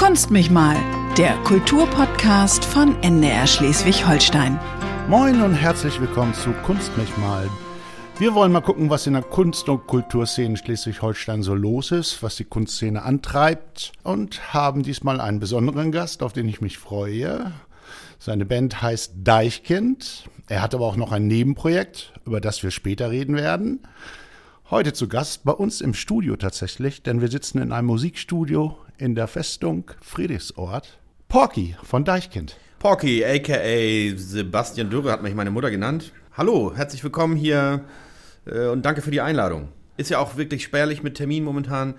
Kunst mich mal, der Kulturpodcast von NDR Schleswig-Holstein. Moin und herzlich willkommen zu Kunst mich mal. Wir wollen mal gucken, was in der Kunst- und Kulturszene Schleswig-Holstein so los ist, was die Kunstszene antreibt und haben diesmal einen besonderen Gast, auf den ich mich freue. Seine Band heißt Deichkind. Er hat aber auch noch ein Nebenprojekt, über das wir später reden werden. Heute zu Gast bei uns im Studio tatsächlich, denn wir sitzen in einem Musikstudio in der Festung Friedrichsort. Porky von Deichkind. Porky, aka Sebastian Dürre, hat mich meine Mutter genannt. Hallo, herzlich willkommen hier äh, und danke für die Einladung. Ist ja auch wirklich spärlich mit Termin momentan,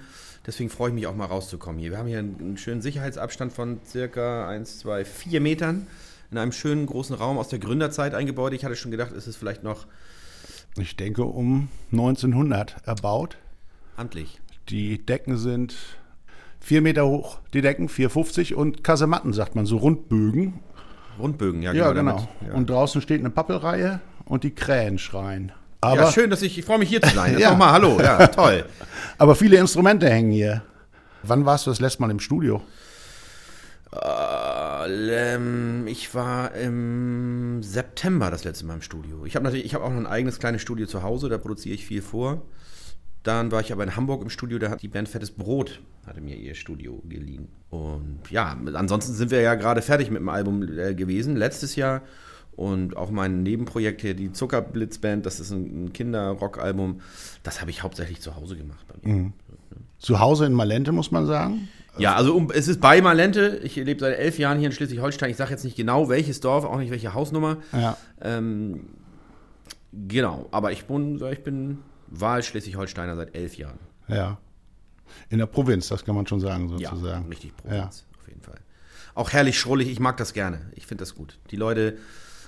deswegen freue ich mich auch mal rauszukommen hier. Wir haben hier einen, einen schönen Sicherheitsabstand von circa 1, 2, 4 Metern in einem schönen großen Raum aus der Gründerzeit eingebaut. Ich hatte schon gedacht, ist es vielleicht noch Ich denke um 1900 erbaut. amtlich. Die Decken sind vier Meter hoch, die Decken 4,50 und Kasematten, sagt man, so Rundbögen. Rundbögen, ja, Ja, genau. genau. ja. Und draußen steht eine Pappelreihe und die Krähen schreien. Aber, ja, schön, dass ich, ich freue mich hier zu sein. Ja. Nochmal, hallo, ja, toll. aber viele Instrumente hängen hier. Wann warst du das letzte Mal im Studio? Äh, ähm, ich war im September das letzte Mal im Studio. Ich habe natürlich, ich habe auch noch ein eigenes kleines Studio zu Hause, da produziere ich viel vor. Dann war ich aber in Hamburg im Studio, da hat die Band Fettes Brot, hatte mir ihr Studio geliehen. Und ja, ansonsten sind wir ja gerade fertig mit dem Album äh, gewesen, letztes Jahr. Und auch mein Nebenprojekt hier, die Zuckerblitzband, das ist ein, Kinder-Rock-Album, das habe ich hauptsächlich zu Hause gemacht bei mir. Zu Hause in Malente, muss man sagen. Ja, also um, es ist bei Malente. Ich lebe seit elf Jahren hier in Schleswig-Holstein. Ich sage jetzt nicht genau welches Dorf, auch nicht welche Hausnummer. Ja. Ähm, genau, aber ich bin, ich bin Wahl Schleswig-Holsteiner seit elf Jahren. Ja. In der Provinz, das kann man schon sagen, sozusagen. Ja, richtig Provinz, auf jeden Fall. Auch herrlich schrullig, ich mag das gerne. Ich finde das gut. Die Leute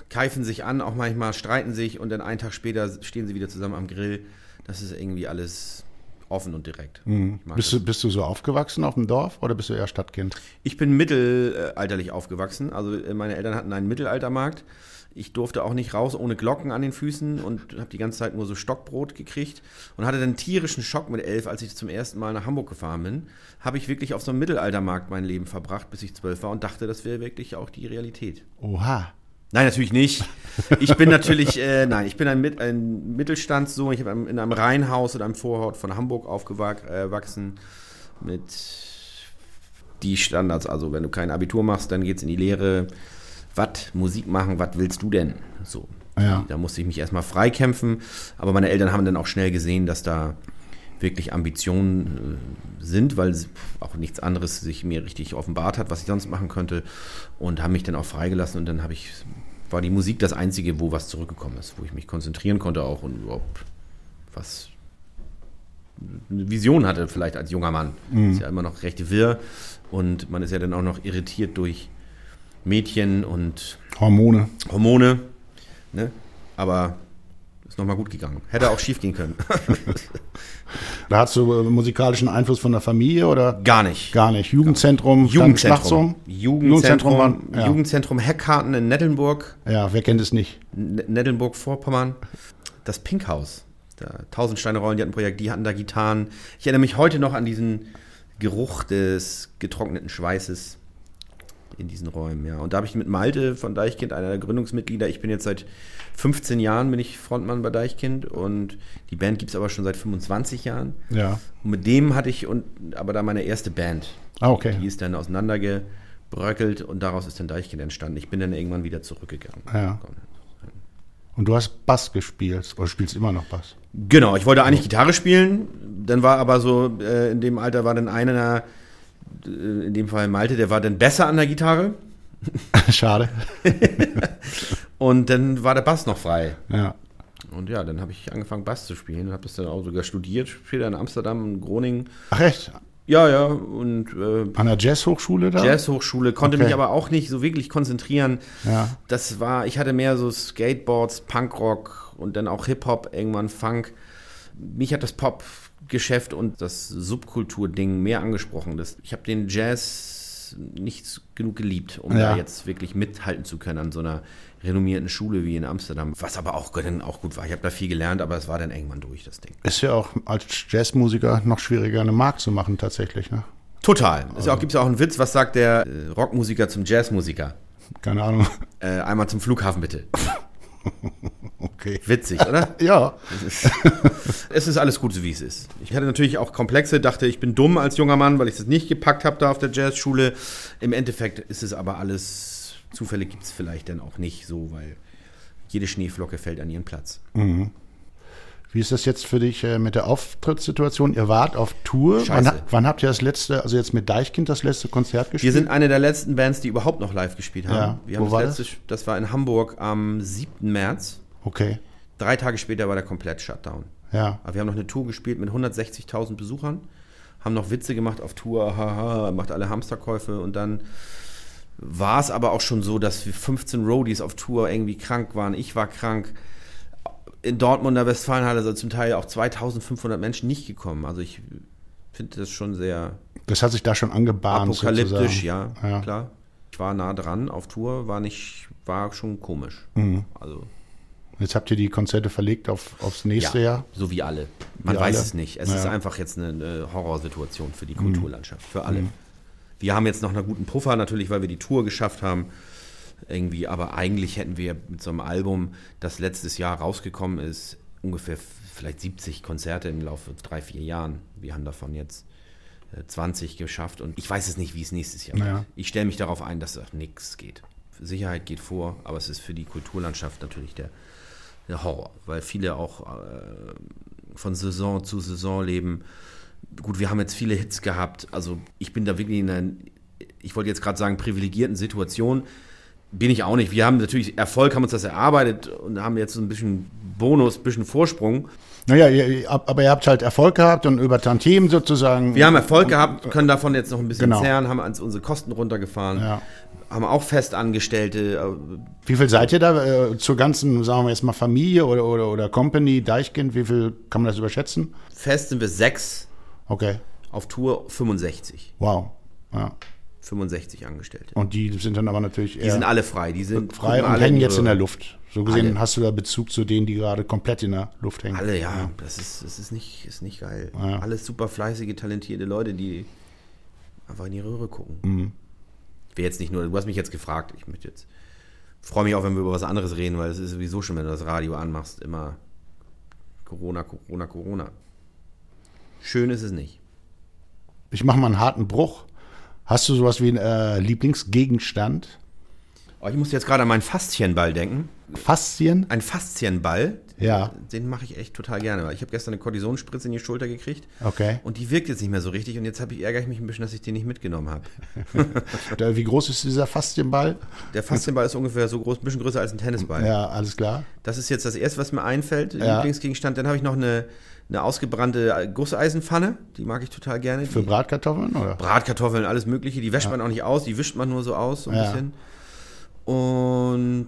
keifen sich an, auch manchmal streiten sich und dann einen Tag später stehen sie wieder zusammen am Grill. Das ist irgendwie alles offen und direkt. Mhm. Bist du, bist du so aufgewachsen auf dem Dorf oder bist du eher Stadtkind? ich bin mittelalterlich aufgewachsen. Also äh, meine Eltern hatten einen Mittelaltermarkt. Ich durfte auch nicht raus ohne Glocken an den Füßen und habe die ganze Zeit nur so Stockbrot gekriegt und hatte dann tierischen Schock mit elf, als ich zum ersten Mal nach Hamburg gefahren bin. Habe ich wirklich auf so einem Mittelaltermarkt mein Leben verbracht, bis ich zwölf war und dachte, das wäre wirklich auch die Realität. Oha. Nein, natürlich nicht. Ich bin natürlich, äh, nein, ich bin ein, ein Mittelstandssohn. Ich habe in einem Reihenhaus oder einem Vorort von Hamburg aufgewachsen mit die Standards. Also wenn du kein Abitur machst, dann geht's in die Lehre. Was Musik machen, was willst du denn? So. Ja. Da musste ich mich erstmal freikämpfen. Aber meine Eltern haben dann auch schnell gesehen, dass da wirklich Ambitionen äh, sind, weil auch nichts anderes sich mir richtig offenbart hat, was ich sonst machen könnte. Und haben mich dann auch freigelassen und dann habe ich, war die Musik das Einzige, wo was zurückgekommen ist, wo ich mich konzentrieren konnte auch und überhaupt was eine Vision hatte, vielleicht als junger Mann. Ist ja immer noch recht wirr und man ist ja dann auch noch irritiert durch Mädchen und Hormone. Hormone. Ne? Aber ist nochmal gut gegangen. Hätte auch schief gehen können. Da hast du äh, musikalischen Einfluss von der Familie oder Gar nicht. gar nicht? Jugendzentrum, Jugendzentrum. Jugendzentrum, waren- ja. Jugendzentrum Heckkarten in Nettelnburg, ja, wer kennt es nicht? Nettelnburg-Vorpommern. Das Pinkhaus. Da, Tausend Steine rollen, die hatten ein Projekt, die hatten da Gitarren. Ich erinnere mich heute noch an diesen Geruch des getrockneten Schweißes in diesen Räumen, ja. Und da habe ich mit Malte von Deichkind, einer der Gründungsmitglieder, ich bin jetzt seit 15 Jahren bin ich Frontmann bei Deichkind und die Band gibt es aber schon seit 25 Jahren. Ja. Und mit dem hatte ich und aber da meine erste Band. Ah, okay. Die ist dann auseinandergebröckelt und daraus ist dann Deichkind entstanden. Ich bin dann irgendwann wieder zurückgegangen. Ja. Und du hast Bass gespielt oder spielst immer noch Bass? Genau, ich wollte eigentlich Gitarre spielen, dann war aber so, äh, in dem Alter war dann einer, in dem Fall Malte, der war dann besser an der Gitarre Schade. und dann war der Bass noch frei. Ja. Und ja, dann habe ich angefangen Bass zu spielen und habe das dann auch sogar studiert, später in Amsterdam, in Groningen. Ach echt? Ja, ja, und äh, An der Jazzhochschule da? Jazzhochschule, konnte Okay. mich aber auch nicht so wirklich konzentrieren. Ja. Das war, ich hatte mehr so Skateboards, Punkrock und dann auch Hip-Hop, irgendwann Funk. Mich hat das Pop-Geschäft und das Subkultur-Ding mehr angesprochen. Das, ich habe den Jazz nicht genug geliebt, um Ja. da jetzt wirklich mithalten zu können an so einer renommierten Schule wie in Amsterdam. Was aber auch, dann auch gut war. Ich habe da viel gelernt, aber es war dann irgendwann durch, das Ding. Ist ja auch als Jazzmusiker noch schwieriger, eine Mark zu machen tatsächlich. Ne? Total. Es ja gibt ja auch einen Witz, was sagt der äh, Rockmusiker zum Jazzmusiker? Keine Ahnung. Äh, einmal zum Flughafen bitte. Okay. Witzig, oder? Ja. Es ist, es ist alles gut, so wie es ist. Ich hatte natürlich auch Komplexe, dachte, ich bin dumm als junger Mann, weil ich das nicht gepackt habe da auf der Jazzschule. Im Endeffekt ist es aber alles, Zufälle gibt es vielleicht dann auch nicht so, weil jede Schneeflocke fällt an ihren Platz. Wie ist das jetzt für dich äh, mit der Auftrittssituation? Ihr wart auf Tour. Scheiße. Wann, wann habt ihr das letzte, also jetzt mit Deichkind das letzte Konzert gespielt? Wir sind eine der letzten Bands, die überhaupt noch live gespielt haben. Ja. Wir Wo haben war das, letzte, das? war in Hamburg am 7. März. Okay. Drei Tage später war der komplett Shutdown. Ja. Aber wir haben noch eine Tour gespielt mit 160.000 Besuchern, haben noch Witze gemacht auf Tour, haha, macht alle Hamsterkäufe und dann war es aber auch schon so, dass wir 15 Roadies auf Tour irgendwie krank waren. Ich war krank. In Dortmunder Westfalenhalle sind zum Teil auch 2500 Menschen nicht gekommen. Also ich finde das schon sehr Das hat sich da schon angebahnt. apokalyptisch, sozusagen. ja, ja. klar. Ich war nah dran auf Tour, war nicht, war schon komisch. Mhm. Also Jetzt habt ihr die Konzerte verlegt auf, aufs nächste Jahr. So wie alle. Man Wie weiß alle. es nicht. Es Ja. ist einfach jetzt eine, eine Horrorsituation für die Kulturlandschaft, für alle. Wir haben jetzt noch einen guten Puffer natürlich, weil wir die Tour geschafft haben. Irgendwie, aber eigentlich hätten wir mit so einem Album, das letztes Jahr rausgekommen ist, ungefähr vielleicht 70 Konzerte im Laufe von drei, vier Jahren. Wir haben davon jetzt äh, 20 geschafft und ich weiß es nicht, wie es nächstes Jahr Ja. wird. Ich stelle mich darauf ein, dass auch nichts geht. Sicherheit geht vor, aber es ist für die Kulturlandschaft natürlich der, Horror, weil viele auch äh, von Saison zu Saison leben. Gut, wir haben jetzt viele Hits gehabt. Also ich bin da wirklich in einer, ich wollte jetzt gerade sagen, privilegierten Situation. Bin ich auch nicht. Wir haben natürlich Erfolg, haben uns das erarbeitet und haben jetzt so ein bisschen Bonus, bisschen Vorsprung. Naja, ihr, aber ihr habt halt Erfolg gehabt und über Tantiemen sozusagen. Wir haben Erfolg gehabt, können davon jetzt noch ein bisschen Genau. zehren, haben uns unsere Kosten runtergefahren, Ja. haben auch Festangestellte. äh, Wie viel seid ihr da äh, zur ganzen, sagen wir jetzt mal Familie oder, oder, oder Company, Deichkind? Wie viel kann man das überschätzen? Fest sind wir sechs, Okay. auf Tour 65. Wow. Ja. 65 Angestellte. Und die sind dann aber natürlich Die sind alle frei. Die sind frei und alle hängen jetzt in der Luft. So gesehen Alle. hast du da Bezug zu denen, die gerade komplett in der Luft hängen. Alle, ja. Das ist, das ist, nicht, ist nicht geil. Ja. Alles super fleißige, talentierte Leute, die einfach in die Röhre gucken. Mhm. Ich will jetzt nicht nur, du hast mich jetzt gefragt, ich möchte jetzt, freue mich auch, wenn wir über was anderes reden, weil es ist sowieso schon, wenn du das Radio anmachst, immer Corona, Corona, Corona. Schön ist es nicht. Ich mache mal einen harten Bruch. Hast du sowas wie einen äh, Lieblingsgegenstand? Oh, ich muss jetzt gerade an meinen Faszienball denken. Faszien? Ein Faszienball, Ja, den mache ich echt total gerne. Ich habe gestern eine Kortisonspritze in die Schulter gekriegt okay. und die wirkt jetzt nicht mehr so richtig und jetzt habe ich, ärgere ich mich ein bisschen, dass ich den nicht mitgenommen habe. Wie groß ist dieser Faszienball? Der Faszienball ist ungefähr so groß, ein bisschen größer als ein Tennisball. Ja, alles klar. Das ist jetzt das erste, was mir einfällt, Ja. Lieblingsgegenstand. Dann habe ich noch eine, eine ausgebrannte Gusseisenpfanne, die mag ich total gerne. Für Die Bratkartoffeln? Oder? Bratkartoffeln, alles mögliche, die wäscht man auch nicht aus, die wischt man nur so aus, so ein Ja. bisschen. Und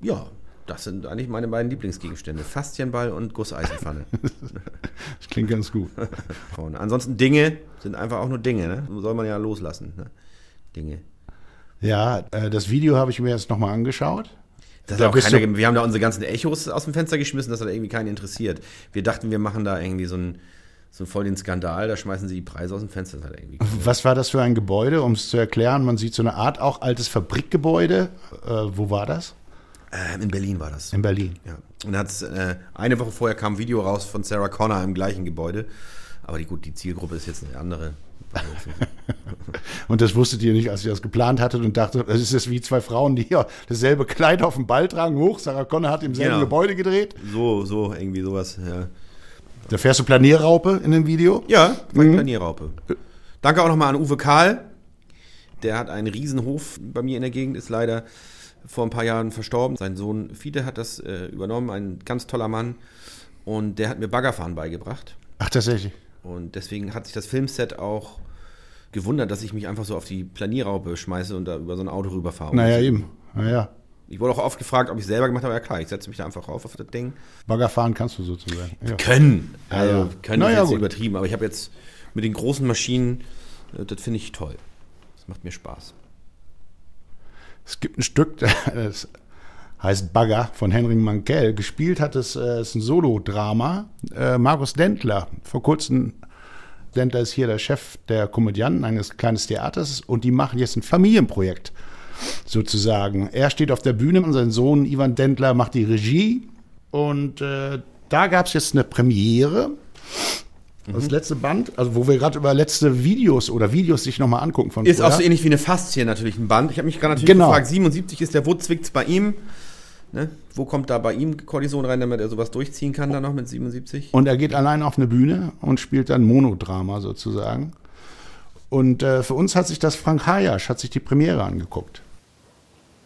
ja, das sind eigentlich meine beiden Lieblingsgegenstände. Faszienball und Gusseisenpfanne. Das klingt ganz gut. Und ansonsten Dinge sind einfach auch nur Dinge, ne? Soll man ja loslassen. Ne? Dinge. Ja, äh, das Video habe ich mir jetzt nochmal angeschaut. Das Da hat auch keiner, wir haben da unsere ganzen Echos aus dem Fenster geschmissen, das hat irgendwie keinen interessiert. Wir dachten, wir machen da irgendwie so einen, so voll den Skandal, da schmeißen sie die Preise aus dem Fenster. Das hat irgendwie Was war das für ein Gebäude, um es zu erklären? Man sieht so eine Art auch altes Fabrikgebäude. Äh, wo war das? äh, in Berlin war das. In Berlin. Ja. Und hat's, äh, eine Woche vorher kam ein Video raus von Sarah Connor im gleichen Gebäude. Aber die, gut, die Zielgruppe ist jetzt eine andere. Und das wusstet ihr nicht, als ihr das geplant hattet und dachtet, das ist jetzt wie zwei Frauen, die ja dasselbe Kleid auf dem Ball tragen, hoch. Sarah Connor hat im selben Genau. Gebäude gedreht. So, so, irgendwie sowas. Ja, Da fährst du Planierraupe in dem Video. ja mhm. Planierraupe. Danke auch nochmal an Uwe Karl. Der hat einen Riesenhof bei mir in der Gegend, ist leider vor ein paar Jahren verstorben. Sein Sohn Fiete hat das äh, übernommen, ein ganz toller Mann. Und der hat mir Baggerfahren beigebracht. Ach, tatsächlich. Und deswegen hat sich das Filmset auch gewundert, dass ich mich einfach so auf die Planierraupe schmeiße und da über so ein Auto rüberfahre. Naja, eben. Naja, Ich wurde auch oft gefragt, ob ich selber gemacht habe. Ja klar, ich setze mich da einfach rauf auf das Ding. Bagger fahren kannst du sozusagen. Ja. Können. Also ja. können Na ist jetzt gut. übertrieben. Aber ich habe jetzt mit den großen Maschinen, äh, das finde ich toll. Das macht mir Spaß. Es gibt ein Stück, das heißt Bagger von Henry Mankell. Gespielt hat es, äh, ist ein Solo-Drama. Äh, Markus Dentler, vor kurzem Dentler ist hier der Chef der Komödianten eines kleinen Theaters und die machen jetzt ein Familienprojekt sozusagen. Er steht auf der Bühne und sein Sohn Ivan Dentler macht die Regie und äh, da gab es jetzt eine Premiere. Das letzte Band, also wo wir gerade über letzte Videos oder Videos sich nochmal angucken von Ist vorher. auch so ähnlich wie eine Faszie natürlich ein Band. Ich habe mich gerade natürlich Genau. gefragt, 77 ist der, wo zwickt's bei ihm? Ne? Wo kommt da bei ihm Kortison rein, damit er sowas durchziehen kann dann noch mit 77? Und er geht allein auf eine Bühne und spielt dann Monodrama sozusagen. Und äh, für uns hat sich das Frank Hayasch, hat sich die Premiere angeguckt.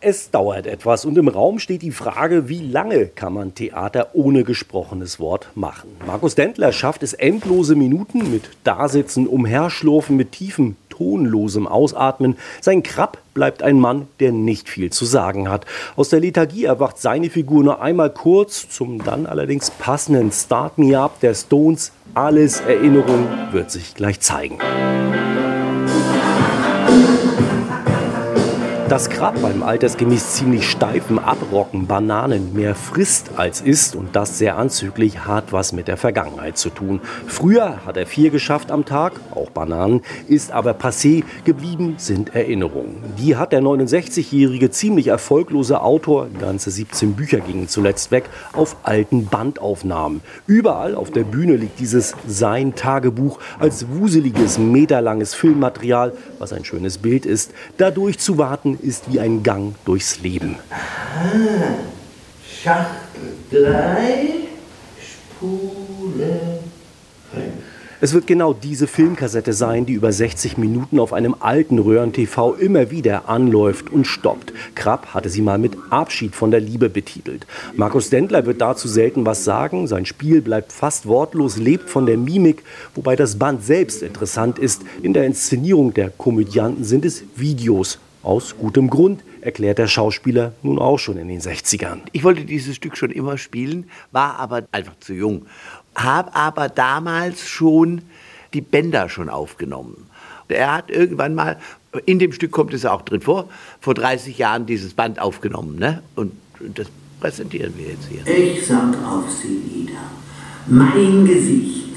Es dauert etwas und im Raum steht die Frage, wie lange kann man Theater ohne gesprochenes Wort machen? Markus Dentler schafft es endlose Minuten mit Dasitzen, Umherschlurfen, mit tiefem, tonlosem Ausatmen. Sein Krabb bleibt ein Mann, der nicht viel zu sagen hat. Aus der Lethargie erwacht seine Figur nur einmal kurz, zum dann allerdings passenden Start Me Up der Stones. Alles Erinnerung wird sich gleich zeigen. Das Krab beim altersgemäß ziemlich steifen Abrocken Bananen mehr frisst als isst und das sehr anzüglich hat was mit der Vergangenheit zu tun. Früher hat er vier geschafft am Tag, auch Bananen, ist aber passé geblieben sind Erinnerungen. Die hat der 69-jährige ziemlich erfolglose Autor, ganze 17 Bücher gingen zuletzt weg, auf alten Bandaufnahmen. Überall auf der Bühne liegt dieses Sein Tagebuch als wuseliges, meterlanges Filmmaterial, was ein schönes Bild ist. Dadurch zu warten ist wie ein Gang durchs Leben. Schachtel 3, Spule 5. Es wird genau diese Filmkassette sein, die über 60 Minuten auf einem alten Röhren-TV immer wieder anläuft und stoppt. Krapp hatte sie mal mit Abschied von der Liebe betitelt. Markus Dentler wird dazu selten was sagen. Sein Spiel bleibt fast wortlos, lebt von der Mimik, wobei das Band selbst interessant ist. In der Inszenierung der Komödianten sind es Videos. Aus gutem Grund, erklärt der Schauspieler nun auch schon in den 60ern. Ich wollte dieses Stück schon immer spielen, war aber einfach zu jung. Habe aber damals schon die Bänder schon aufgenommen. Er hat irgendwann mal, in dem Stück kommt es auch drin vor, vor 30 Jahren dieses Band aufgenommen. Ne? Und das präsentieren wir jetzt hier. Ich sank auf sie nieder. Mein Gesicht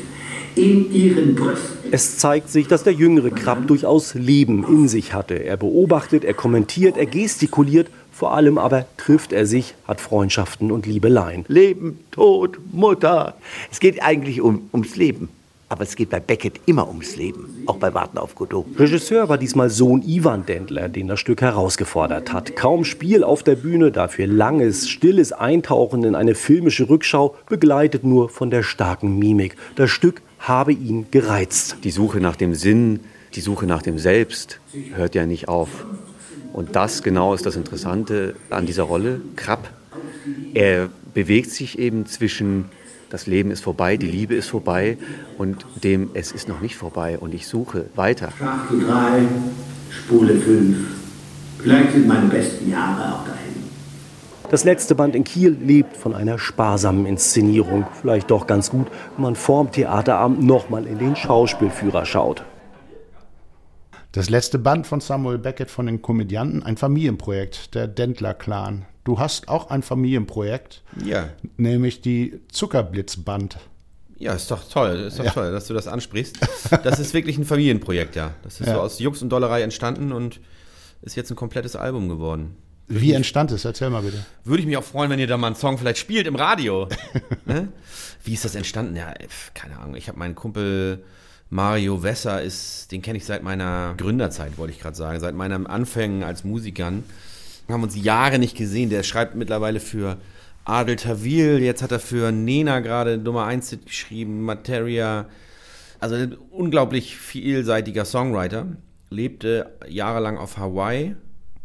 in ihren Brüsten. Es zeigt sich, dass der jüngere Krabb durchaus Leben in sich hatte. Er beobachtet, er kommentiert, er gestikuliert, vor allem aber trifft er sich, hat Freundschaften und Liebeleien. Leben, Tod, Mutter. Es geht eigentlich um, ums Leben. Aber es geht bei Beckett immer ums Leben, auch bei Warten auf Godot. Regisseur war diesmal Sohn Ivan Dendler, den das Stück herausgefordert hat. Kaum Spiel auf der Bühne, dafür langes, stilles Eintauchen in eine filmische Rückschau, begleitet nur von der starken Mimik. Das Stück habe ihn gereizt. Die Suche nach dem Sinn, die Suche nach dem Selbst hört ja nicht auf. Und das genau ist das Interessante an dieser Rolle. Krapp, er bewegt sich eben zwischen das Leben ist vorbei, die Liebe ist vorbei und dem es ist noch nicht vorbei und ich suche weiter. Schachtel 3, Spule 5. Vielleicht sind meine besten Jahre auch dahin. Das letzte Band in Kiel lebt von einer sparsamen Inszenierung. Vielleicht doch ganz gut, wenn man vorm Theaterabend nochmal in den Schauspielführer schaut. Das letzte Band von Samuel Beckett von den Komödianten, ein Familienprojekt, der Dentler-Clan. Du hast auch ein Familienprojekt, Ja. nämlich die Zuckerblitzband. Ja, ist doch toll, ist doch Ja. toll, dass du das ansprichst. Das ist wirklich ein Familienprojekt, ja. Das ist Ja. so aus Jux und Dollerei entstanden und ist jetzt ein komplettes Album geworden. Wie entstand es? Erzähl mal bitte. Würde ich mich auch freuen, wenn ihr da mal einen Song vielleicht spielt im Radio. ne? Wie ist das entstanden? Ja, keine Ahnung. Ich habe meinen Kumpel Mario Wesser, ist, den kenne ich seit meiner Gründerzeit, wollte ich gerade sagen, seit meinem Anfängen als Musikern. Wir haben uns Jahre nicht gesehen. Der schreibt mittlerweile für Adel Tawil, jetzt hat er für Nena gerade Nummer 1 geschrieben, Materia. Also unglaublich vielseitiger Songwriter. Lebte jahrelang auf Hawaii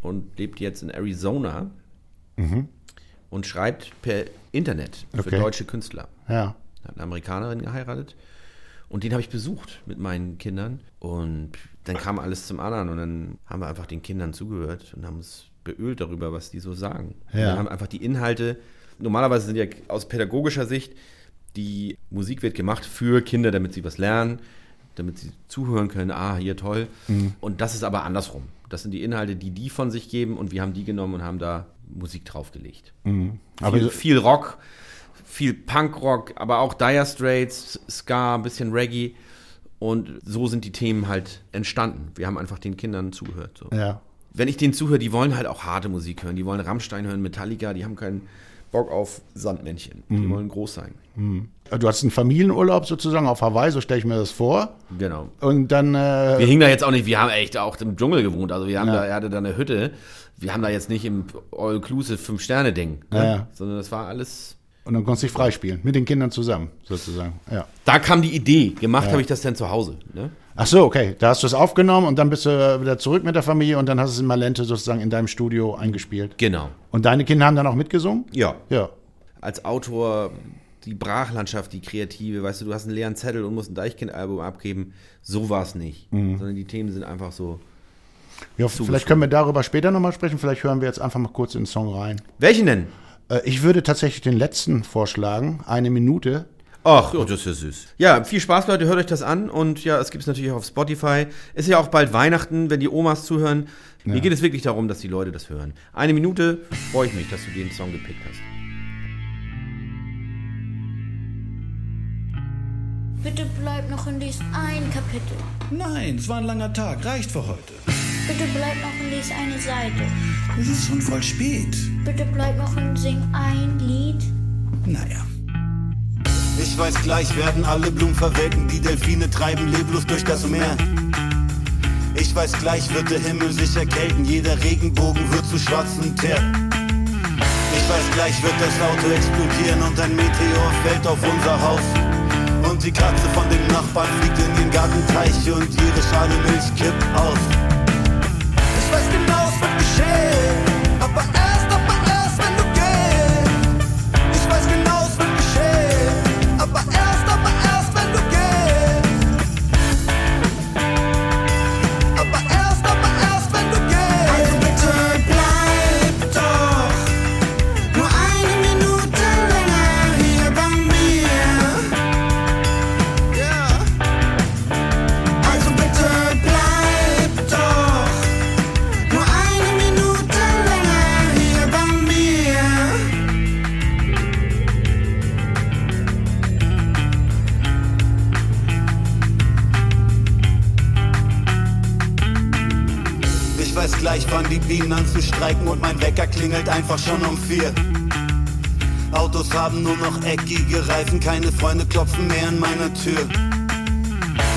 und lebt jetzt in Arizona und schreibt per Internet für Okay. deutsche Künstler. Ja. Hat eine Amerikanerin geheiratet und den habe ich besucht mit meinen Kindern und dann kam alles zum anderen und dann haben wir einfach den Kindern zugehört und haben uns beölt darüber, was die so sagen. Ja. dann haben einfach die Inhalte, normalerweise sind ja aus pädagogischer Sicht, die Musik wird gemacht für Kinder, damit sie was lernen, damit sie zuhören können, ah, hier toll. Und das ist aber andersrum. Das sind die Inhalte, die die von sich geben und wir haben die genommen und haben da Musik draufgelegt. Aber viel, viel Rock, viel Punkrock, aber auch Dire Straits, Ska, ein bisschen Reggae Und so sind die Themen halt entstanden. Wir haben einfach den Kindern zugehört. So. Ja. Wenn ich denen zuhöre, die wollen halt auch harte Musik hören. Die wollen Rammstein hören, Metallica, die haben keinen Bock auf Sandmännchen. Die wollen groß sein. Du hast einen Familienurlaub sozusagen auf Hawaii, so stelle ich mir das vor. Genau. Und dann, äh, Wir hingen da jetzt auch nicht, wir haben echt auch im Dschungel gewohnt. Also wir haben Ja. da, er hatte da eine Hütte. Wir haben da jetzt nicht im All-Inclusive Fünf-Sterne-Ding. Ne? Ja. Sondern das war alles. Und dann konntest du dich freispielen, mit den Kindern zusammen, sozusagen. Ja. Da kam die Idee. Gemacht habe ich das dann zu Hause. Ne? Ach so, okay. Da hast du es aufgenommen und dann bist du wieder zurück mit der Familie und dann hast du es in Malente sozusagen in deinem Studio eingespielt. Genau. Und deine Kinder haben dann auch mitgesungen? Ja. Ja. Als Autor die Brachlandschaft, die kreative, weißt du, du hast einen leeren Zettel und musst ein Deichkind-Album abgeben. So war es nicht. Mhm. Sondern die Themen sind einfach so. ja vielleicht können wir darüber später nochmal sprechen. Vielleicht hören wir jetzt einfach mal kurz in den Song rein. Welchen denn? Äh, ich würde tatsächlich den letzten vorschlagen. Eine Minute. Ach, oh, das ist ja süß. Ja, viel Spaß, Leute. Hört euch das an. Und ja, es gibt es natürlich auch auf Spotify. Ist ja auch bald Weihnachten, wenn die Omas zuhören. Mir geht es wirklich darum, dass die Leute das hören. Eine Minute freue ich mich, dass du den Song gepickt hast. Bitte bleib noch in dies ein Kapitel. Nein, es war ein langer Tag, reicht für heute. Bitte bleib noch in dies eine Seite. Es ist schon voll spät. Bitte bleib noch und sing ein Lied. Naja. Ich weiß, gleich werden alle Blumen verwelken, die Delfine treiben leblos durch das Meer. Ich weiß, gleich wird der Himmel sich erkälten, jeder Regenbogen wird zu schwarzem Teer. Ich weiß, gleich wird das Auto explodieren und ein Meteor fällt auf unser Haus. Und die Katze von dem Nachbarn fliegt in den Gartenteich und ihre Schale Milch kippt aus. Ich weiß genau, es wird geschehen, Bienen an zu streiken und mein Wecker klingelt einfach schon um vier. Autos haben nur noch eckige Reifen, keine Freunde klopfen mehr an meiner Tür.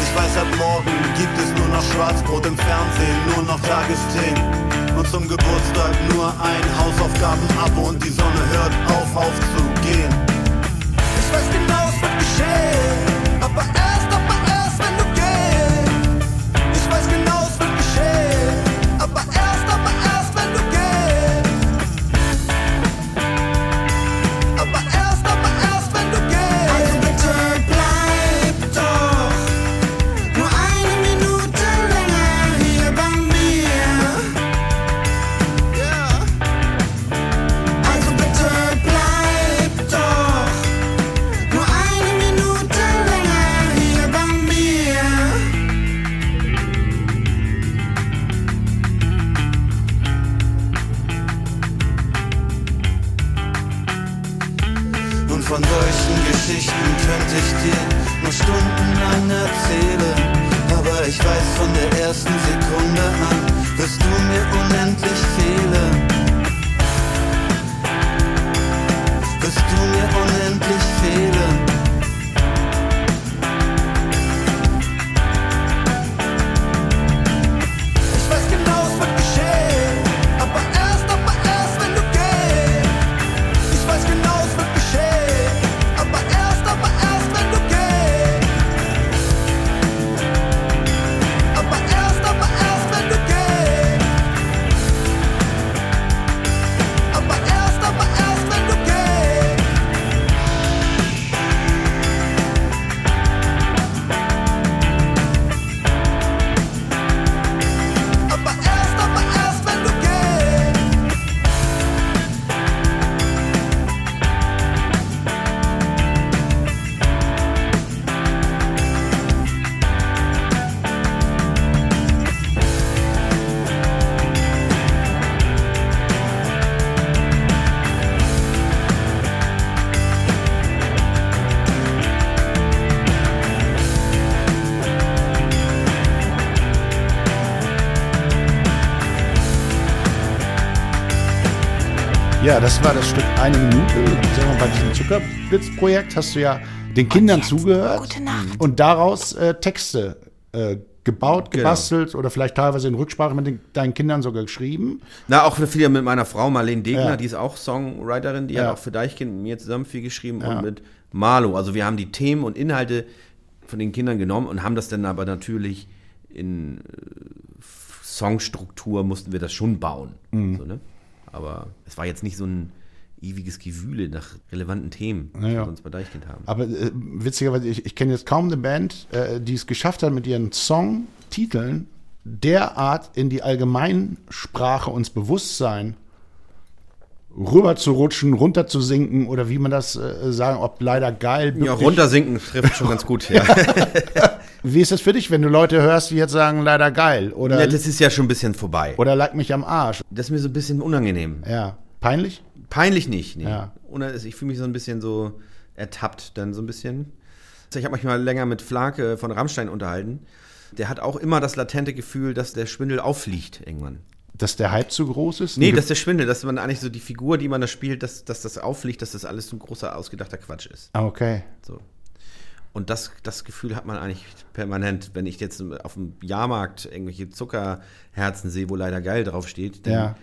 Ich weiß, ab morgen gibt es nur noch Schwarzbrot im Fernsehen, nur noch Tagesthemen. Und zum Geburtstag nur ein Hausaufgaben-Abo und die Sonne hört auf aufzugehen. Ich weiß genau, es wird geschehen, Ja, das war das Stück eine Minute. Mal, bei diesem Zuckerblitz-Projekt hast du ja den Kindern zugehört Gute Nacht. und daraus äh, Texte äh, gebaut, Genau. gebastelt oder vielleicht teilweise in Rücksprache mit den, deinen Kindern sogar geschrieben. Na, auch viel mit meiner Frau Marlene Degner, Ja. die ist auch Songwriterin, die Ja. hat auch für Deichkind mit mir zusammen viel geschrieben Ja. und mit Marlo. Also wir haben die Themen und Inhalte von den Kindern genommen und haben das dann aber natürlich in äh, Songstruktur mussten wir das schon bauen. Mhm. So, ne? Aber es war jetzt nicht so ein ewiges Gewühle nach relevanten Themen, die Ja, ja. wir sonst bei Deichkind haben. Aber äh, witzigerweise, ich, ich kenne jetzt kaum eine Band, äh, die es geschafft hat, mit ihren Songtiteln derart in die Allgemeinsprache uns Bewusstsein rüber zu rutschen, runter zu sinken oder wie man das äh, sagen, ob leider geil. Ja, runtersinken trifft schon ganz gut. Ja. Wie ist das für dich, wenn du Leute hörst, die jetzt sagen, leider geil oder, ja, das ist ja schon ein bisschen vorbei. oder lag mich am Arsch? Das ist mir so ein bisschen unangenehm. Ja. Peinlich? Peinlich nicht, nee. Ja. Oder ich fühle mich so ein bisschen so ertappt, dann so ein bisschen. Ich habe mich mal länger mit Flake von Rammstein unterhalten. Der hat auch immer das latente Gefühl, dass der Schwindel auffliegt irgendwann. Dass der Hype zu groß ist? Nee, dass der Schwindel, dass man eigentlich so die Figur, die man da spielt, dass, dass das auffliegt, dass das alles so ein großer, ausgedachter Quatsch ist. Ah, okay. So. Und das, das Gefühl hat man eigentlich permanent, wenn ich jetzt auf dem Jahrmarkt irgendwelche Zuckerherzen sehe, wo leider geil draufsteht, dann Ja.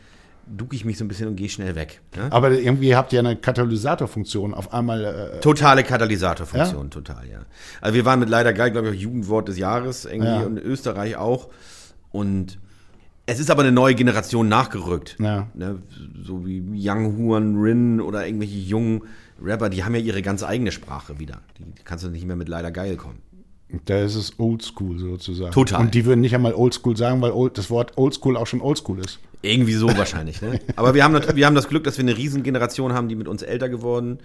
ducke ich mich so ein bisschen und gehe schnell weg. Ne? Aber irgendwie habt ihr eine Katalysatorfunktion. Auf einmal äh, Totale Katalysatorfunktion, total, ja. Also wir waren mit leider geil, glaube ich, auch Jugendwort des Jahres irgendwie Ja. und in Österreich auch. Und es ist aber eine neue Generation nachgerückt. Ja. Ne? So wie Young Huan Rin oder irgendwelche jungen Rapper, die haben ja ihre ganz eigene Sprache wieder. Die, kannst du nicht mehr mit leider geil kommen. Da ist es oldschool sozusagen. Total. Und die würden nicht einmal oldschool sagen, weil old, das Wort oldschool auch schon oldschool ist. Irgendwie so wahrscheinlich. Ne? Aber wir haben, nat- wir haben das Glück, dass wir eine Riesengeneration haben, die mit uns älter geworden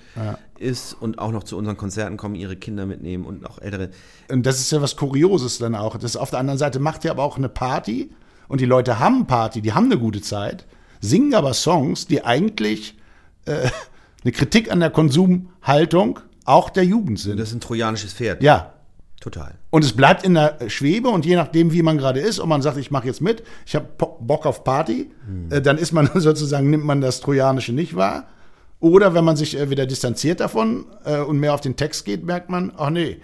ist und auch noch zu unseren Konzerten kommen, ihre Kinder mitnehmen und auch ältere. Und das ist ja was Kurioses dann auch. Das auf der anderen Seite macht ihr aber auch eine Party und die Leute haben Party, die haben eine gute Zeit, singen aber Songs, die eigentlich äh, eine Kritik an der Konsumhaltung auch der Jugend sind. Das ist ein trojanisches Pferd. ja. Total. Und es bleibt in der Schwebe und je nachdem, wie man gerade ist, und man sagt, ich mache jetzt mit, ich habe Bock auf Party, äh, dann ist man sozusagen, nimmt man das Trojanische nicht wahr. Oder wenn man sich äh, wieder distanziert davon äh, und mehr auf den Text geht, merkt man, ach nee,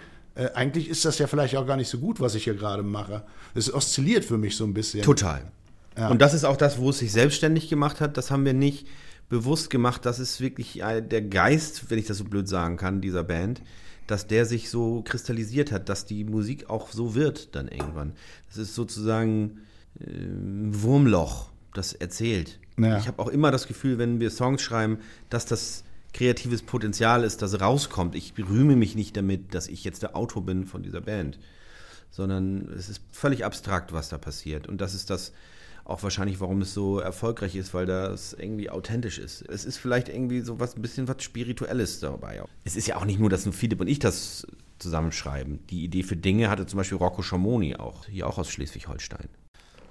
eigentlich ist das ja vielleicht auch gar nicht so gut, was ich hier gerade mache. Es oszilliert für mich so ein bisschen. Total. Und das ist auch das, wo es sich selbstständig gemacht hat. Das haben wir nicht bewusst gemacht. Das ist wirklich äh, der Geist, wenn ich das so blöd sagen kann, dieser Band, dass der sich so kristallisiert hat, dass die Musik auch so wird dann irgendwann. Das ist sozusagen äh, ein Wurmloch, das erzählt. Ja. Ich habe auch immer das Gefühl, wenn wir Songs schreiben, dass das kreatives Potenzial ist, das rauskommt. Ich rühme mich nicht damit, dass ich jetzt der Autor bin von dieser Band sondern es ist völlig abstrakt, was da passiert. Und das ist das auch wahrscheinlich, warum es so erfolgreich ist, weil das irgendwie authentisch ist. Es ist vielleicht irgendwie so was, ein bisschen was Spirituelles dabei. Es ist ja auch nicht nur, dass nur Philipp und ich das zusammenschreiben. Die Idee für Dinge hatte zum Beispiel Rocco Schamoni auch, hier auch aus Schleswig-Holstein.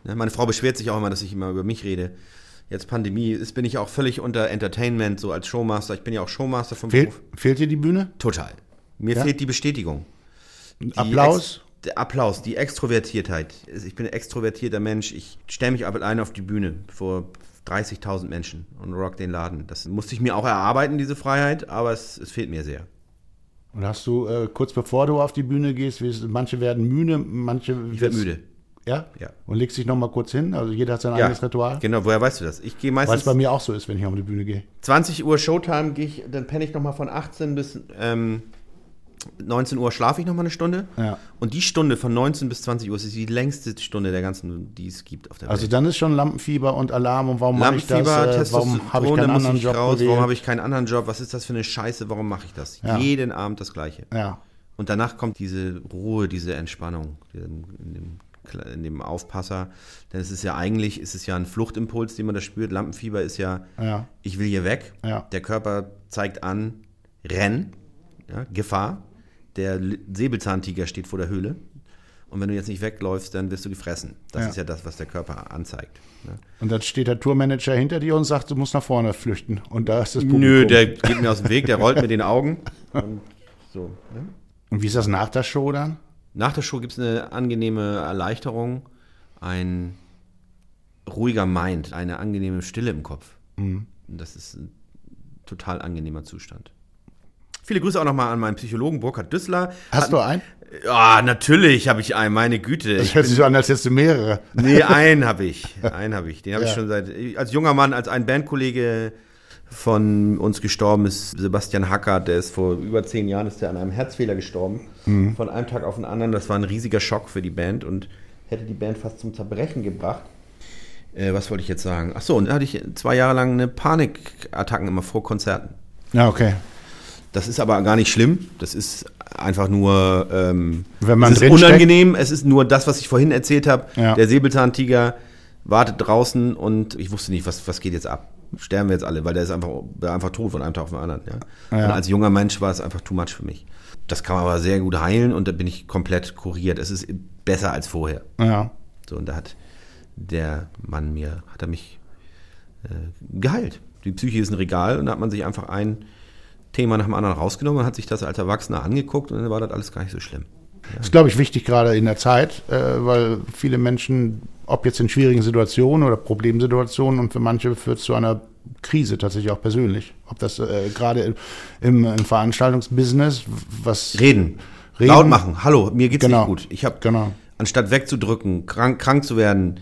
Ne, Meine Frau beschwert sich auch immer, dass ich immer über mich rede. Jetzt Pandemie ist, bin ich auch völlig unter Entertainment, so als Showmaster. Ich bin ja auch Showmaster vom Fehlt, Beruf. fehlt dir die Bühne? Total. Mir Ja? fehlt die Bestätigung. Die Applaus? Der Applaus, die Extrovertiertheit. Ich bin ein extrovertierter Mensch. Ich stelle mich aber alleine auf die Bühne vor 30.000 Menschen und rock den Laden. Das musste ich mir auch erarbeiten, diese Freiheit, aber es, es fehlt mir sehr. Und hast du äh, kurz bevor du auf die Bühne gehst, manche werden müde, manche. Ich werde müde. Ja? Ja. Und legst dich noch mal kurz hin? Also jeder hat sein eigenes Ritual? Genau, woher weißt du das? Ich gehe Weil es meistens bei mir auch so ist, wenn ich auf die Bühne gehe. 20 Uhr Showtime, gehe ich, dann penne ich nochmal von 18 bis ähm, 19 Uhr schlafe ich nochmal eine Stunde. Ja. Und die Stunde von 19 bis 20 Uhr ist die längste Stunde der ganzen, die es gibt auf der Also Welt. dann ist schon Lampenfieber und Alarm und warum mache ich das? Äh, warum habe ich keinen anderen ich Job raus, warum habe ich keinen anderen Job, was ist das für eine Scheiße, warum mache ich das? Ja. Jeden Abend das Gleiche. Ja. Und danach kommt diese Ruhe, diese Entspannung in dem, in dem Aufpasser. Denn es ist ja eigentlich, ist es ja ein Fluchtimpuls, den man da spürt. Lampenfieber ist ja, Ja. ich will hier weg. Der Körper zeigt an, renn, Gefahr. Der Säbelzahntiger steht vor der Höhle. Und wenn du jetzt nicht wegläufst, dann wirst du gefressen. Das Ja. ist ja das, was der Körper anzeigt. Ne? Und dann steht der Tourmanager hinter dir und sagt, du musst nach vorne flüchten. Und da ist das Publikum. Nö, der geht mir aus dem Weg, der rollt mit den Augen. Und so. Ne? und wie ist das nach der Show dann? Nach der Show gibt es eine angenehme Erleichterung, ein ruhiger Mind, eine angenehme Stille im Kopf. Das ist ein total angenehmer Zustand. Viele Grüße auch nochmal an meinen Psychologen Burkhard Düssler. Hast du einen? Ja, natürlich habe ich einen, meine Güte. Das Ich hört sich so an, als hättest du mehrere. Nee, einen habe ich. Einen habe ich. Den habe Ja. ich schon seit. Als junger Mann, als ein Bandkollege von uns gestorben ist, Sebastian Hackert, der ist vor über zehn Jahren ist der an einem Herzfehler gestorben. Mhm. Von einem Tag auf den anderen. Das war ein riesiger Schock für die Band und hätte die Band fast zum Zerbrechen gebracht. Äh, was wollte ich jetzt sagen? Ach so, und da hatte ich zwei Jahre lang eine Panikattacken immer vor Konzerten. Ja, okay. Das ist aber gar nicht schlimm. Das ist einfach nur ähm, Wenn man es ist unangenehm. Es ist nur das, was ich vorhin erzählt habe. Ja. Der Säbelzahntiger wartet draußen und ich wusste nicht, was, was geht jetzt ab. Sterben wir jetzt alle, weil der ist einfach, der einfach tot von einem Tag auf den anderen. Ja? Ja. Und als junger Mensch war es einfach too much für mich. Das kann man aber sehr gut heilen und da bin ich komplett kuriert. Es ist besser als vorher. Ja. So, und da hat der Mann mir, hat er mich äh, geheilt. Die Psyche ist ein Regal und da hat man sich einfach ein Thema nach dem anderen rausgenommen und hat sich das als Erwachsener angeguckt und dann war das alles gar nicht so schlimm. Das ist, glaube ich, wichtig gerade in der Zeit, äh, weil viele Menschen, ob jetzt in schwierigen Situationen oder Problemsituationen, und für manche führt es zu einer Krise tatsächlich auch persönlich. Ob das äh, gerade im, im Veranstaltungsbusiness, was. Reden. Reden. Laut machen. Hallo, mir geht's Genau. nicht gut. Ich habe, Genau. anstatt wegzudrücken, krank, krank zu werden,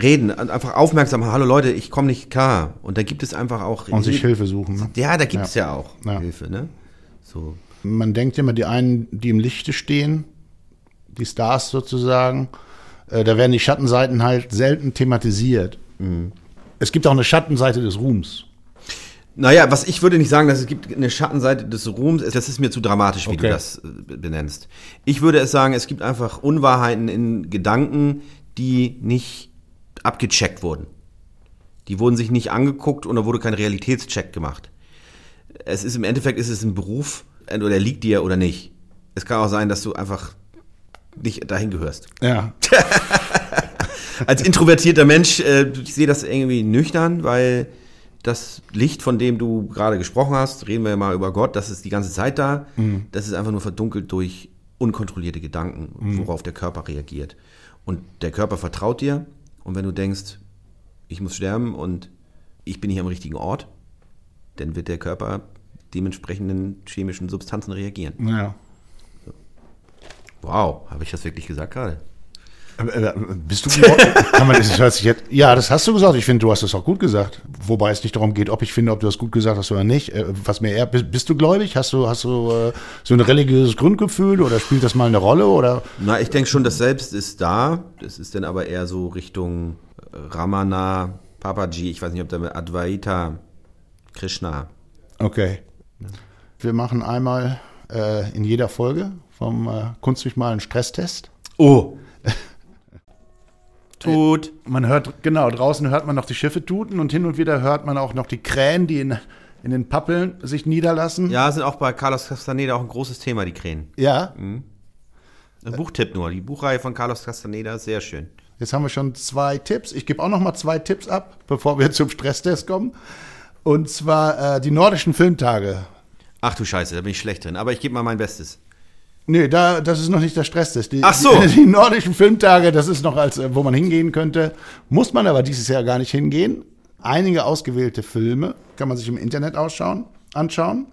reden, einfach aufmerksam. Hallo Leute, ich komme nicht klar. Und da gibt es einfach auch. Und sich Hilfe suchen. Ne? Ja, da gibt es ja. auch Ja. Hilfe, ne? So. Man denkt immer, die einen, die im Lichte stehen, die Stars sozusagen, äh, da werden die Schattenseiten halt selten thematisiert. Mhm. Es gibt auch eine Schattenseite des Ruhms. Naja, was ich würde nicht sagen, dass es gibt eine Schattenseite des Ruhms. Das ist mir zu dramatisch, wie Okay. du das äh, benennst. Ich würde es sagen, es gibt einfach Unwahrheiten in Gedanken, die nicht abgecheckt wurden. Die wurden sich nicht angeguckt und da wurde kein Realitätscheck gemacht. Es ist im Endeffekt ist es ein Beruf, entweder der liegt dir oder nicht. Es kann auch sein, dass du einfach nicht dahin gehörst. Ja. Als introvertierter Mensch, äh, ich sehe das irgendwie nüchtern, weil das Licht, von dem du gerade gesprochen hast, reden wir mal über Gott, das ist die ganze Zeit da. Mhm. Das ist einfach nur verdunkelt durch unkontrollierte Gedanken, Mhm. worauf der Körper reagiert. Und der Körper vertraut dir. Und wenn du denkst, ich muss sterben und ich bin hier am richtigen Ort, dann wird der Körper dementsprechenden chemischen Substanzen reagieren. ja. Wow, habe ich das wirklich gesagt gerade? Äh, äh, Bist du kann man, das hört sich jetzt, Ja, das hast du gesagt. Ich finde, du hast das auch gut gesagt. Wobei es nicht darum geht, ob ich finde, ob du das gut gesagt hast oder nicht. Äh, Was mir eher, bist, bist du gläubig? Hast du, hast du äh, so ein religiöses Grundgefühl oder spielt das mal eine Rolle? Oder? Na, ich denke schon, das Selbst ist da. Das ist dann aber eher so Richtung Ramana, Papaji, ich weiß nicht, ob da mit Advaita, Krishna. Okay. Wir machen einmal äh, in jeder Folge vom äh, Kunst durch mal einen Stresstest. Oh! Tut. Man hört, genau, draußen hört man noch die Schiffe tuten und hin und wieder hört man auch noch die Krähen, die in, in den Pappeln sich niederlassen. Ja, sind auch bei Carlos Castaneda auch ein großes Thema, die Krähen. Ja, Ein Buchtipp nur. Die Buchreihe von Carlos Castaneda ist sehr schön. Jetzt haben wir schon zwei Tipps. Ich gebe auch noch mal zwei Tipps ab, bevor wir zum Stresstest kommen. Und zwar äh, die nordischen Filmtage. Ach du Scheiße, da bin ich schlecht drin. Aber ich gebe mal mein Bestes. Nee, da, das ist noch nicht der Stresstest. Die, Ach so. Die, die nordischen Filmtage, das ist noch als, äh, wo man hingehen könnte. Muss man aber dieses Jahr gar nicht hingehen. Einige ausgewählte Filme kann man sich im Internet ausschauen, anschauen.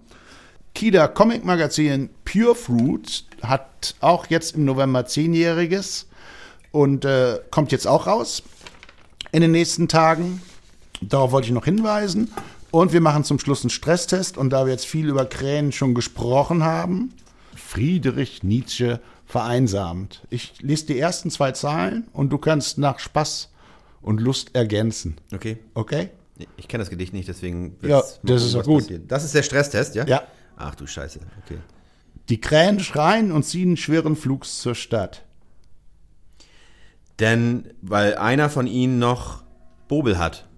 Kida Comic Magazin Pure Fruit hat auch jetzt im November zehnjähriges und äh, kommt jetzt auch raus in den nächsten Tagen. Darauf wollte ich noch hinweisen. Und wir machen zum Schluss einen Stresstest. Und da wir jetzt viel über Krähen schon gesprochen haben, Friedrich Nietzsche vereinsamt. Ich lese die ersten zwei Zahlen und du kannst nach Spaß und Lust ergänzen. Okay? Okay? Ich kenne das Gedicht nicht, deswegen Ja, das ist gut. passiert. Das ist der Stresstest, ja? Ja. Ach du Scheiße, okay. Die Krähen schreien und ziehen schweren Flugs zur Stadt. Denn, weil einer von ihnen noch Bobel hat.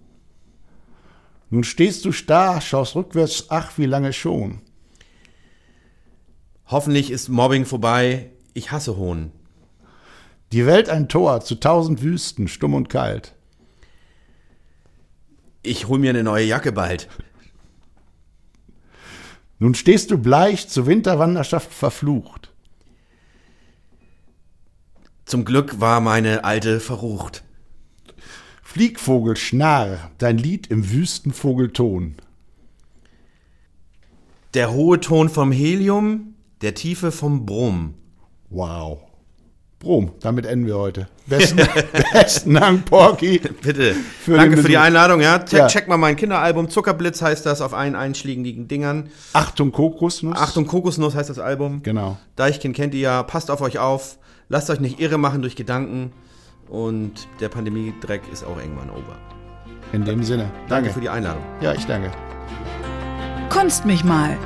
Nun stehst du starr, schaust rückwärts, ach, wie lange schon. Hoffentlich ist Mobbing vorbei. Ich hasse Hohn. Die Welt ein Tor zu tausend Wüsten, stumm und kalt. Ich hol mir eine neue Jacke bald. Nun stehst du bleich, zur Winterwanderschaft verflucht. Zum Glück war meine alte verrucht. Fliegvogel Schnarr, dein Lied im Wüstenvogelton. Der hohe Ton vom Helium, der tiefe vom Brumm. Wow. Brom, damit enden wir heute. Besten, besten Dank, Porky. Bitte. Für Danke für die. Einladung. Ja. Check, Ja. check mal mein Kinderalbum. Zuckerblitz heißt das auf allen einschlägigen Dingern. Achtung, Kokosnuss. Achtung, Kokosnuss heißt das Album. Genau. Deichkind kennt ihr ja. Passt auf euch auf. Lasst euch nicht irre machen durch Gedanken. Und der Pandemie-Dreck ist auch irgendwann over. In dem Sinne. Danke Danke. für die Einladung. Ja, ich danke. Kunst mich mal.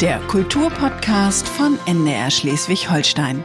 Der Kulturpodcast von NDR Schleswig-Holstein.